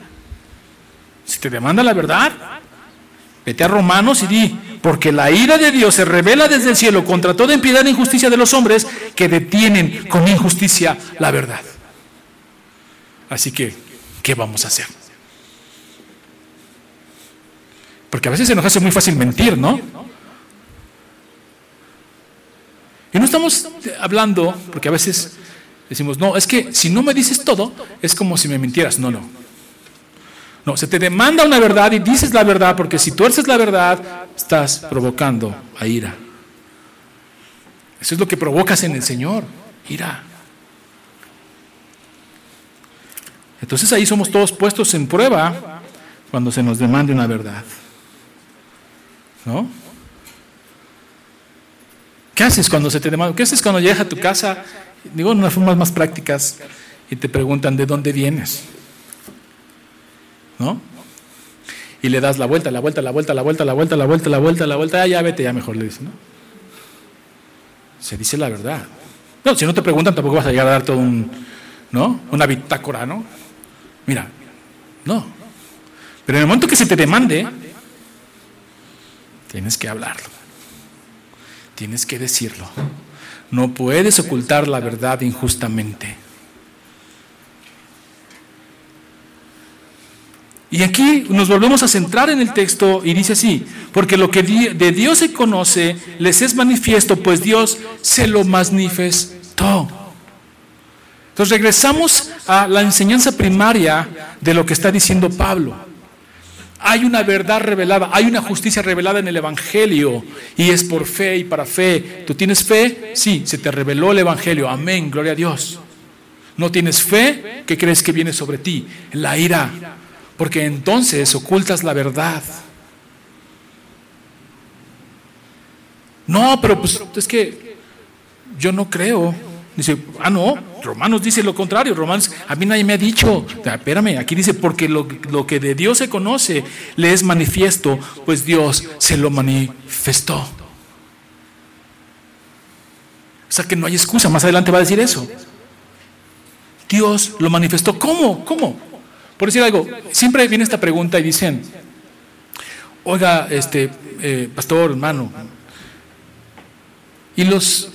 Si te demanda la verdad, vete a Romanos y di, porque la ira de Dios se revela desde el cielo contra toda impiedad e injusticia de los hombres que detienen con injusticia la verdad. Así que, ¿qué vamos a hacer? Porque a veces se nos hace muy fácil mentir, ¿no? Y no estamos hablando, porque a veces decimos, no, es que si no me dices todo, es como si me mintieras. No, no. No, se te demanda una verdad y dices la verdad, porque si tuerces la verdad, estás provocando a ira. Eso es lo que provocas en el Señor, ira. Entonces ahí somos todos puestos en prueba cuando se nos demande una verdad. ¿No? ¿Qué haces cuando se te demanda? ¿Qué haces cuando llegas a tu casa digo en unas formas más prácticas, y te preguntan de dónde vienes. ¿No? Y le das la vuelta, la vuelta, la vuelta, la vuelta, la vuelta, la vuelta, la vuelta, la vuelta, ah, ya vete, ya mejor le dice, ¿no? Se dice la verdad. No, si no te preguntan tampoco vas a llegar a dar todo un, ¿no? Una bitácora, ¿no? Mira, no. Pero en el momento que se te demande, tienes que hablarlo. Tienes que decirlo. No puedes ocultar la verdad injustamente. Y aquí nos volvemos a centrar en el texto y dice así, porque lo que de Dios se conoce les es manifiesto, pues Dios se lo manifestó. Entonces regresamos a la enseñanza primaria de lo que está diciendo Pablo. Hay una verdad revelada, hay una justicia revelada en el Evangelio y es por fe y para fe. ¿Tú tienes fe? Sí, se te reveló el Evangelio. Amén, gloria a Dios. ¿No tienes fe? ¿Qué crees que viene sobre ti? La ira, porque entonces ocultas la verdad. No, pero pues es que yo no creo. Dice, ah, no, Romanos dice lo contrario. Romanos, a mí nadie me ha dicho. Espérame, aquí dice, porque lo, lo que de Dios se conoce le es manifiesto, pues Dios se lo manifestó. O sea que no hay excusa, más adelante va a decir eso. Dios lo manifestó. ¿Cómo? ¿Cómo? Por decir algo, siempre viene esta pregunta y dicen, oiga, este, eh, pastor, hermano, y los,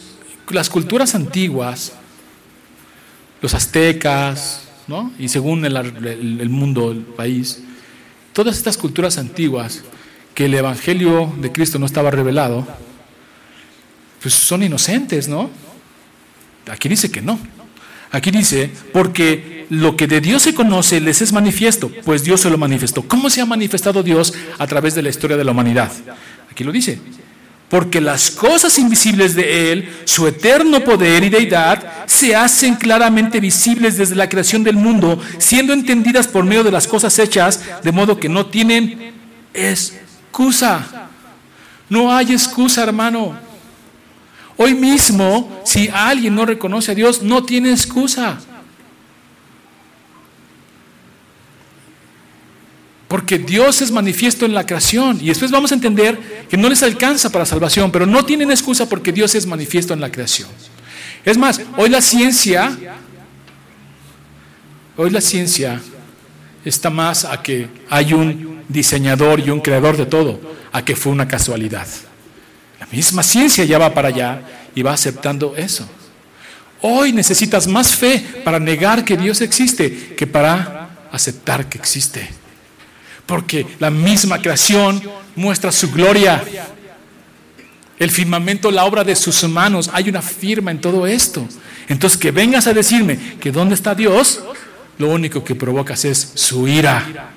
las culturas antiguas, los aztecas, ¿no? y según el, el mundo, el país, todas estas culturas antiguas que el Evangelio de Cristo no estaba revelado, pues son inocentes, ¿no? Aquí dice que no. Aquí dice, porque lo que de Dios se conoce les es manifiesto, pues Dios se lo manifestó. ¿Cómo se ha manifestado Dios a través de la historia de la humanidad? Aquí lo dice. Porque las cosas invisibles de Él, su eterno poder y deidad, se hacen claramente visibles desde la creación del mundo, siendo entendidas por medio de las cosas hechas, de modo que no tienen excusa. No hay excusa, hermano. Hoy mismo, si alguien no reconoce a Dios, no tiene excusa. Porque Dios es manifiesto en la creación. Y después vamos a entender que no les alcanza para salvación, pero no tienen excusa porque Dios es manifiesto en la creación. Es más, hoy la ciencia, hoy la ciencia está más a que hay un diseñador y un creador de todo, a que fue una casualidad. La misma ciencia ya va para allá y va aceptando eso. Hoy necesitas más fe para negar que Dios existe que para aceptar que existe. Porque la misma creación muestra su gloria. El firmamento, la obra de sus manos, hay una firma en todo esto. Entonces que vengas a decirme que dónde está Dios, lo único que provocas es su ira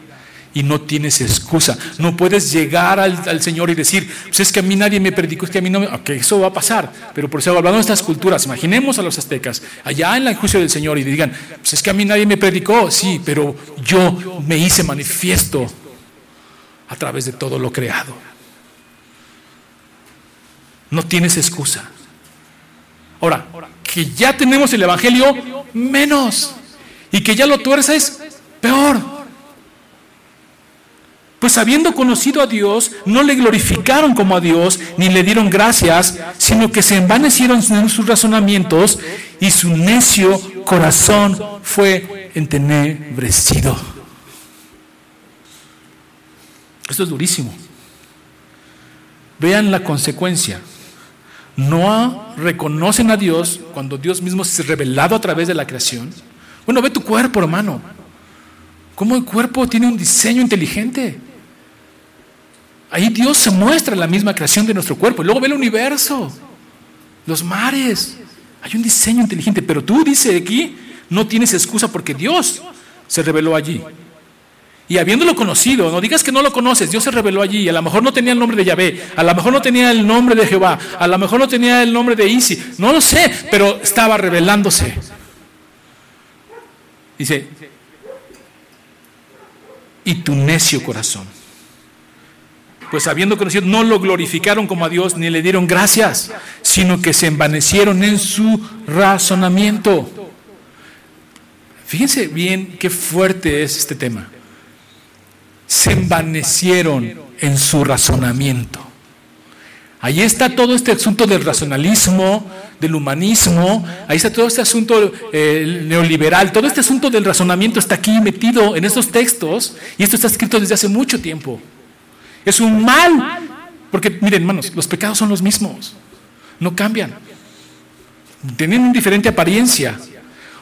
y no tienes excusa. No puedes llegar al, Señor y decir, pues es que a mí nadie me predicó, es que a mí no me... Ok, eso va a pasar, pero por eso hablando de estas culturas, imaginemos a los aztecas allá en el juicio del Señor y digan, pues es que a mí nadie me predicó, sí, pero yo me hice manifiesto a través de todo lo creado. No tienes excusa. Ahora, que ya tenemos el Evangelio, menos. Y que ya lo tuerces, peor. Pues habiendo conocido a Dios, no le glorificaron como a Dios, ni le dieron gracias, sino que se envanecieron en sus razonamientos y su necio corazón fue entenebrecido. Esto es durísimo. Vean la consecuencia. No reconocen a Dios cuando Dios mismo se ha revelado a través de la creación. Bueno, ve tu cuerpo, hermano. ¿Cómo el cuerpo tiene un diseño inteligente? Ahí Dios se muestra la misma creación de nuestro cuerpo. Luego ve el universo, los mares. Hay un diseño inteligente, pero tú, dice aquí, no tienes excusa porque Dios se reveló allí. Y habiéndolo conocido, no digas que no lo conoces, Dios se reveló allí. A lo mejor no tenía el nombre de Yahvé, a lo mejor no tenía el nombre de Jehová, a lo mejor no tenía el nombre de Isi, no lo sé, pero estaba revelándose. Dice, y tu necio corazón pues habiendo conocido, no lo glorificaron como a Dios ni le dieron gracias, sino que se envanecieron en su razonamiento. Fíjense bien qué fuerte es este tema. Se envanecieron en su razonamiento. Ahí está todo este asunto del racionalismo, del humanismo, ahí está todo este asunto eh, neoliberal, todo este asunto del razonamiento está aquí metido en estos textos y esto está escrito desde hace mucho tiempo. Es un mal, porque miren hermanos, los pecados son los mismos, no cambian, tienen una diferente apariencia.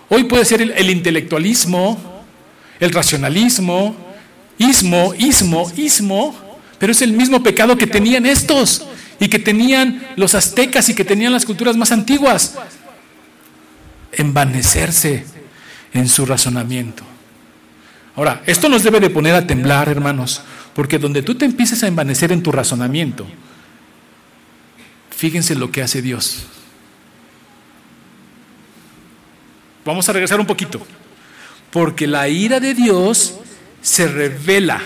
Hoy puede ser el, intelectualismo, el racionalismo, ismo, ismo, ismo, pero es el mismo pecado que tenían estos y que tenían los aztecas y que tenían las culturas más antiguas. Envanecerse en su razonamiento. Ahora, esto nos debe de poner a temblar, hermanos, porque donde tú te empieces a envanecer en tu razonamiento, fíjense lo que hace Dios. Vamos a regresar un poquito. Porque la ira de Dios se revela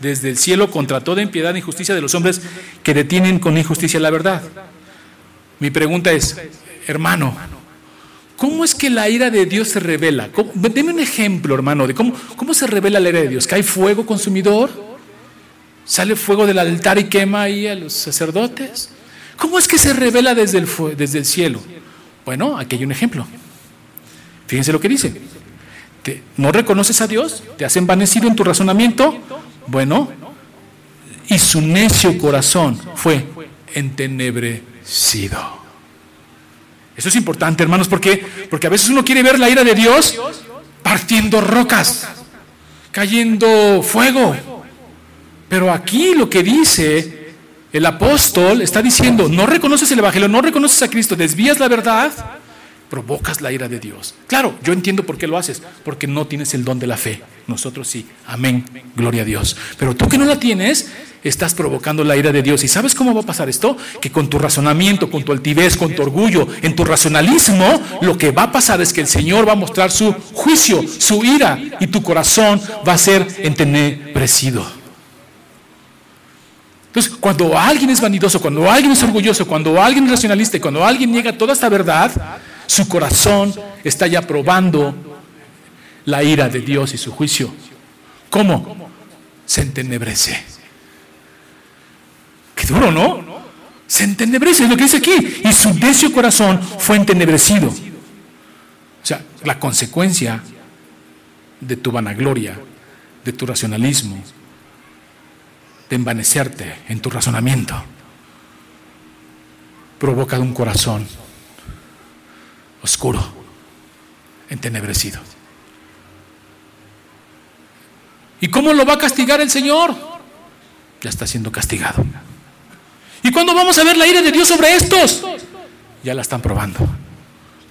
desde el cielo contra toda impiedad e injusticia de los hombres que detienen con injusticia la verdad. Mi pregunta es, hermano, ¿cómo es que la ira de Dios se revela? Deme un ejemplo, hermano, de cómo, cómo se revela la ira de Dios. ¿Cae fuego consumidor? Sale fuego del altar y quema ahí a los sacerdotes. ¿Cómo es que se revela desde el, desde el cielo? Bueno, aquí hay un ejemplo. Fíjense lo que dice. ¿No reconoces a Dios? ¿Te has envanecido en tu razonamiento? Bueno, y su necio corazón fue entenebrecido. Eso es importante, hermanos, porque porque a veces uno quiere ver la ira de Dios partiendo rocas, cayendo fuego, pero aquí lo que dice el apóstol está diciendo, no reconoces el Evangelio, no reconoces a Cristo, desvías la verdad, provocas la ira de Dios. Claro, yo entiendo por qué lo haces, porque no tienes el don de la fe. Nosotros sí, amén, gloria a Dios. Pero tú que no la tienes, estás provocando la ira de Dios. ¿Y sabes cómo va a pasar esto? Que con tu razonamiento, con tu altivez, con tu orgullo, en tu racionalismo, lo que va a pasar es que el Señor va a mostrar su juicio, su ira, y tu corazón va a ser entenebrecido. Entonces, cuando alguien es vanidoso, cuando alguien es orgulloso, cuando alguien es racionalista cuando alguien niega toda esta verdad, su corazón está ya probando la ira de Dios y su juicio. ¿Cómo? Se entenebrece. Qué duro, ¿no? Se entenebrece, es lo que dice aquí. Y su necio corazón fue entenebrecido. O sea, la consecuencia de tu vanagloria, de tu racionalismo, de envanecerte en tu razonamiento, provoca un corazón oscuro, entenebrecido. ¿Y cómo lo va a castigar el Señor? Ya está siendo castigado. ¿Y cuándo vamos a ver la ira de Dios sobre estos? Ya la están probando.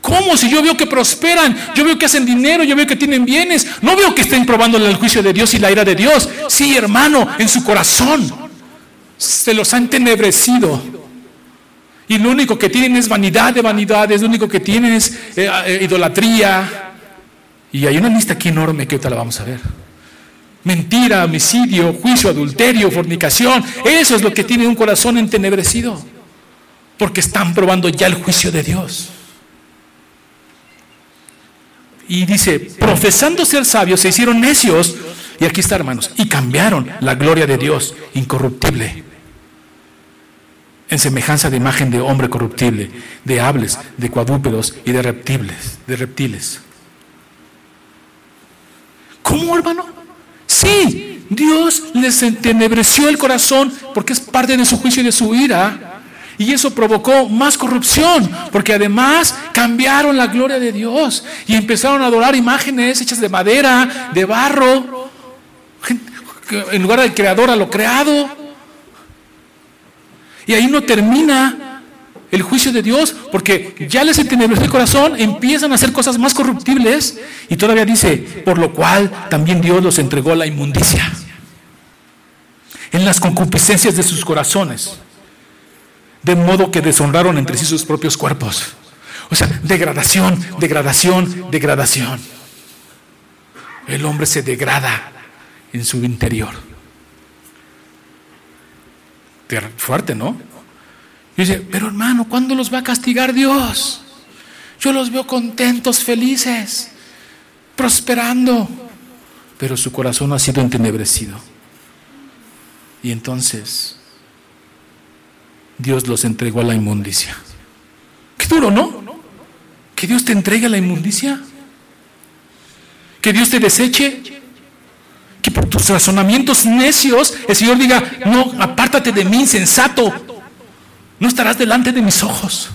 ¿Cómo? Si yo veo que prosperan, yo veo que hacen dinero, yo veo que tienen bienes, no veo que estén probándole el juicio de Dios y la ira de Dios. Sí, hermano, en su corazón se los ha entenebrecido. Y lo único que tienen es vanidad de vanidades, lo único que tienen es eh, eh, idolatría. Y hay una lista aquí enorme que ahorita la vamos a ver. Mentira, homicidio, juicio, adulterio, fornicación. Eso es lo que tiene un corazón entenebrecido. Porque están probando ya el juicio de Dios. Y dice, profesando ser sabios, se hicieron necios. Y aquí está, hermanos, y cambiaron la gloria de Dios incorruptible en semejanza de imagen de hombre corruptible, de hables, de cuadrúpedos y de reptiles, de reptiles. ¿Cómo, hermano? Sí, Dios les entenebreció el corazón porque es parte de su juicio y de su ira y eso provocó más corrupción, porque además cambiaron la gloria de Dios y empezaron a adorar imágenes hechas de madera, de barro, en lugar del creador a lo creado. Y ahí no termina el juicio de Dios, porque ya les entenebreció el corazón, empiezan a hacer cosas más corruptibles y todavía dice, por lo cual también Dios los entregó a la inmundicia en las concupiscencias de sus corazones de modo que deshonraron entre sí sus propios cuerpos. O sea, degradación, degradación, degradación. El hombre se degrada en su interior. Fuerte, ¿no? Y dice, pero hermano, ¿cuándo los va a castigar Dios? Yo los veo contentos, felices, prosperando. Pero su corazón ha sido entenebrecido. Y entonces Dios los entregó a la inmundicia. Qué duro, ¿no? Que Dios te entregue a la inmundicia. Que Dios te deseche. Que por tus razonamientos necios el Señor diga, no, apártate de mí, insensato. No estarás delante de mis ojos.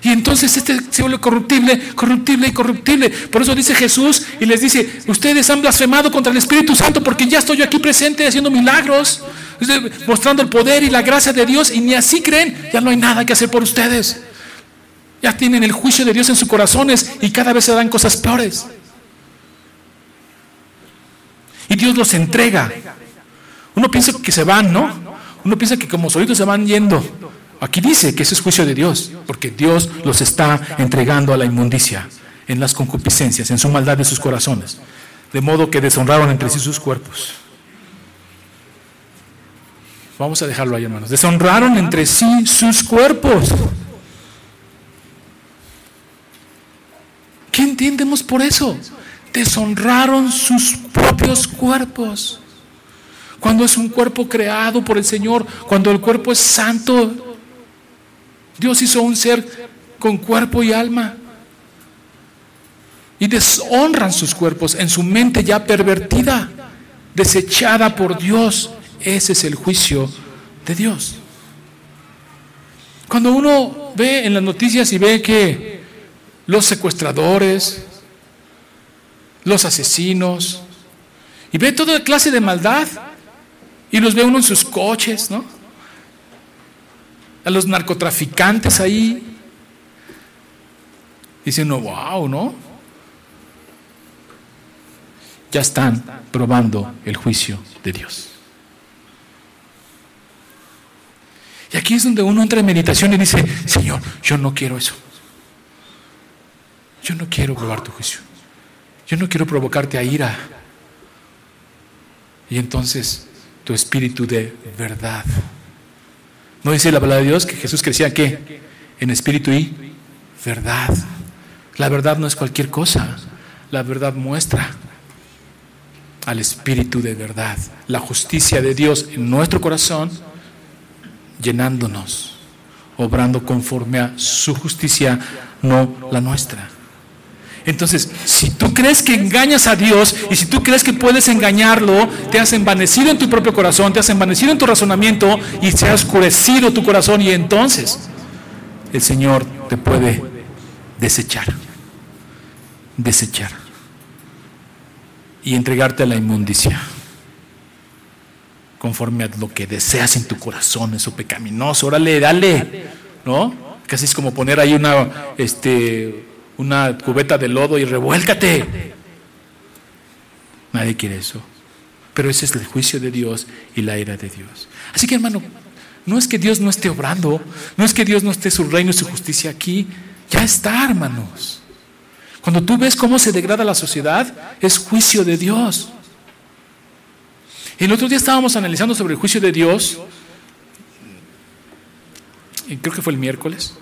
Y entonces este se vuelve corruptible, corruptible y corruptible. Por eso dice Jesús y les dice, ustedes han blasfemado contra el Espíritu Santo porque ya estoy yo aquí presente haciendo milagros, mostrando el poder y la gracia de Dios y ni así creen, ya no hay nada que hacer por ustedes. Ya tienen el juicio de Dios en sus corazones y cada vez se dan cosas peores. Y Dios los entrega. Uno piensa que se van, ¿no? Uno piensa que como solitos se van yendo. Aquí dice que ese es juicio de Dios, porque Dios los está entregando a la inmundicia, en las concupiscencias, en su maldad de sus corazones, de modo que deshonraron entre sí sus cuerpos. Vamos a dejarlo ahí, hermanos. Deshonraron entre sí sus cuerpos. ¿Qué entendemos por eso? Deshonraron sus propios cuerpos. Cuando es un cuerpo creado por el Señor, cuando el cuerpo es santo, Dios hizo un ser con cuerpo y alma. Y deshonran sus cuerpos en su mente ya pervertida, desechada por Dios. Ese es el juicio de Dios. Cuando uno ve en las noticias y ve que los secuestradores, los asesinos, y ve toda clase de maldad, y los ve uno en sus coches, ¿no? a los narcotraficantes ahí. Diciendo, wow, ¿no? Ya están probando el juicio de Dios. Y aquí es donde uno entra en meditación y dice, Señor, yo no quiero eso. Yo no quiero probar tu juicio. Yo no quiero provocarte a ira. Y entonces tu espíritu de verdad ¿No dice la palabra de Dios que Jesús crecía qué? En espíritu y verdad. La verdad no es cualquier cosa. La verdad muestra al espíritu de verdad, la justicia de Dios en nuestro corazón, llenándonos, obrando conforme a su justicia, no la nuestra. Entonces, si tú crees que engañas a Dios y si tú crees que puedes engañarlo, te has envanecido en tu propio corazón, te has envanecido en tu razonamiento y se ha oscurecido tu corazón y entonces el Señor te puede desechar, desechar y entregarte a la inmundicia conforme a lo que deseas en tu corazón, eso pecaminoso, órale, dale, ¿no? Casi es como poner ahí una, este, una cubeta de lodo y revuélcate. Nadie quiere eso. Pero ese es el juicio de Dios y la ira de Dios. Así que hermano, no es que Dios no esté obrando, no es que Dios no esté su reino y su justicia aquí, ya está, hermanos. Cuando tú ves cómo se degrada la sociedad, es juicio de Dios. El otro día estábamos analizando sobre el juicio de Dios, creo que fue el miércoles,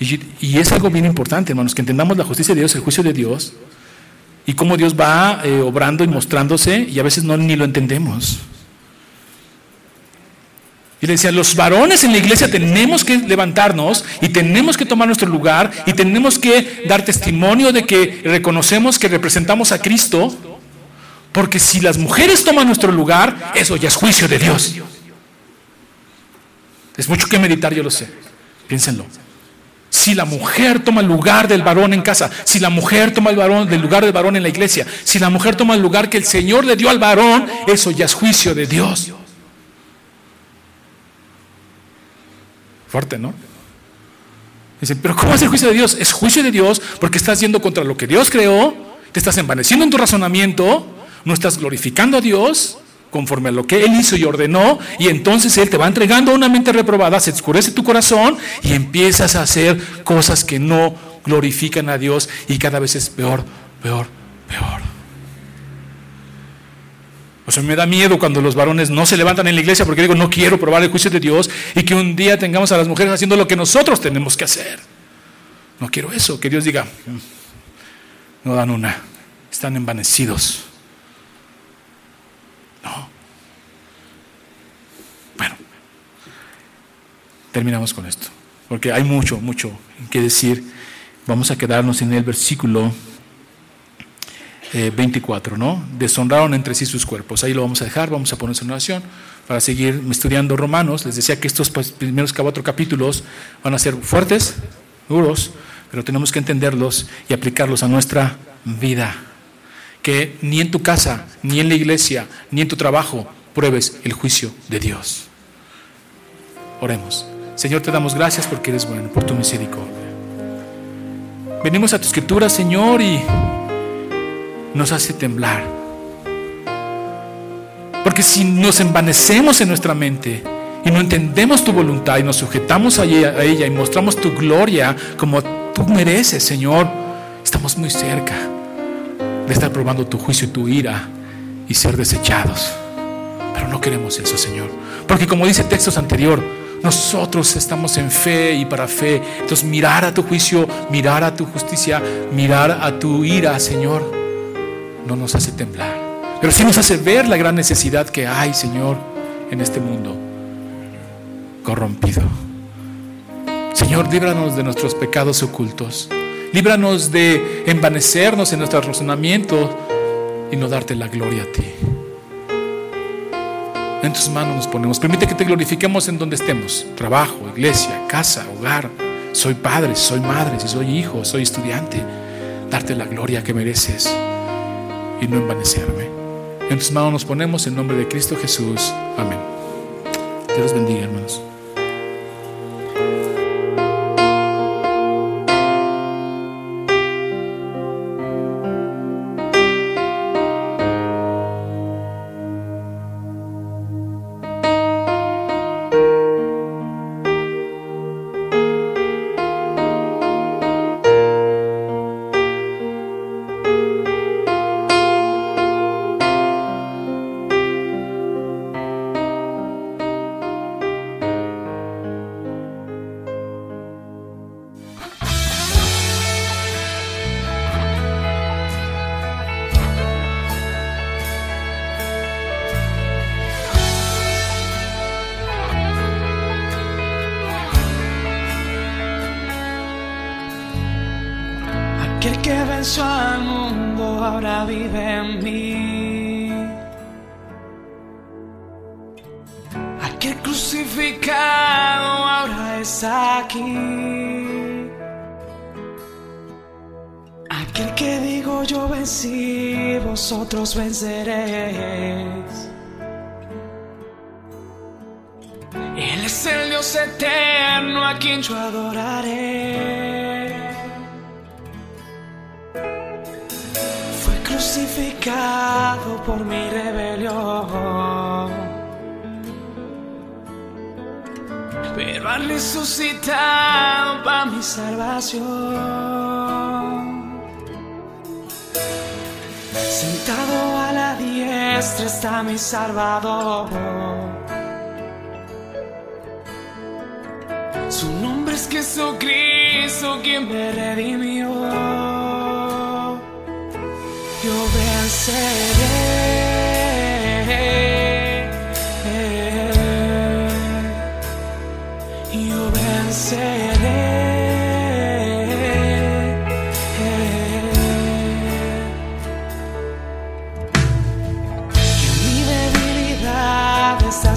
y, es algo bien importante, hermanos, que entendamos la justicia de Dios, el juicio de Dios, y cómo Dios va eh, obrando y mostrándose, y a veces no ni lo entendemos. Y le decía, los varones en la iglesia tenemos que levantarnos y tenemos que tomar nuestro lugar y tenemos que dar testimonio de que reconocemos que representamos a Cristo, porque si las mujeres toman nuestro lugar, eso ya es juicio de Dios. Es mucho que meditar, yo lo sé. Piénsenlo. Si la mujer toma el lugar del varón en casa, si la mujer toma el, varón, del lugar del varón en la iglesia, si la mujer toma el lugar que el Señor le dio al varón, eso ya es juicio de Dios. Fuerte, ¿no? Dicen, pero ¿cómo es el juicio de Dios? Es juicio de Dios porque estás yendo contra lo que Dios creó, te estás envaneciendo en tu razonamiento, no estás glorificando a Dios, conforme a lo que Él hizo y ordenó, y entonces Él te va entregando una mente reprobada, se oscurece tu corazón y empiezas a hacer cosas que no glorifican a Dios y cada vez es peor, peor, peor. O sea, me da miedo cuando los varones no se levantan en la iglesia porque digo, no quiero probar el juicio de Dios y que un día tengamos a las mujeres haciendo lo que nosotros tenemos que hacer. No quiero eso, que Dios diga, mm, no dan una, están envanecidos. No. Bueno, terminamos con esto, porque hay mucho, mucho que decir. Vamos a quedarnos en el versículo 24, eh, ¿no? Deshonraron entre sí sus cuerpos. Ahí lo vamos a dejar, vamos a poner en oración para seguir estudiando Romanos. Les decía que estos pues, primeros cuatro capítulos van a ser fuertes, duros, pero tenemos que entenderlos y aplicarlos a nuestra vida. Que ni en tu casa, ni en la iglesia, ni en tu trabajo pruebes el juicio de Dios. Oremos. Señor, te damos gracias porque eres bueno, por tu misericordia. Venimos a tu escritura, Señor, y nos hace temblar. Porque si nos envanecemos en nuestra mente y no entendemos tu voluntad y nos sujetamos a ella, y mostramos tu gloria como tú mereces, Señor, estamos muy cerca de estar probando tu juicio y tu ira y ser desechados. Pero no queremos eso, Señor. Porque como dice textos anterior, nosotros estamos en fe y para fe. Entonces mirar a tu juicio, mirar a tu justicia, mirar a tu ira, Señor no nos hace temblar, pero sí nos hace ver la gran necesidad que hay, Señor, en este mundo corrompido. Señor, líbranos de nuestros pecados ocultos. Líbranos de envanecernos en nuestro razonamiento y no darte la gloria a ti. En tus manos nos ponemos. Permite que te glorifiquemos en donde estemos. Trabajo, iglesia, casa, hogar. Soy padre, soy madre, soy hijo, soy estudiante. Darte la gloria que mereces y no envanecerme. En tus manos nos ponemos en nombre de Cristo Jesús. Amén. Dios bendiga, hermanos. Venceréis. Él es el Dios eterno a quien yo adoraré. Fue crucificado por mi rebelión. Pero ha resucitado para mi salvación. Sentado a la diestra está mi Salvador. Su nombre es Jesucristo, quien me redimió. Yo venceré. Yo venceré.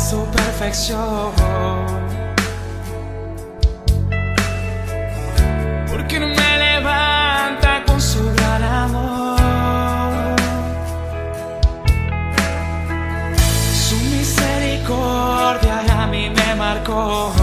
su perfección. Porque no me levanta con su gran amor. Su misericordia a mí me marcó.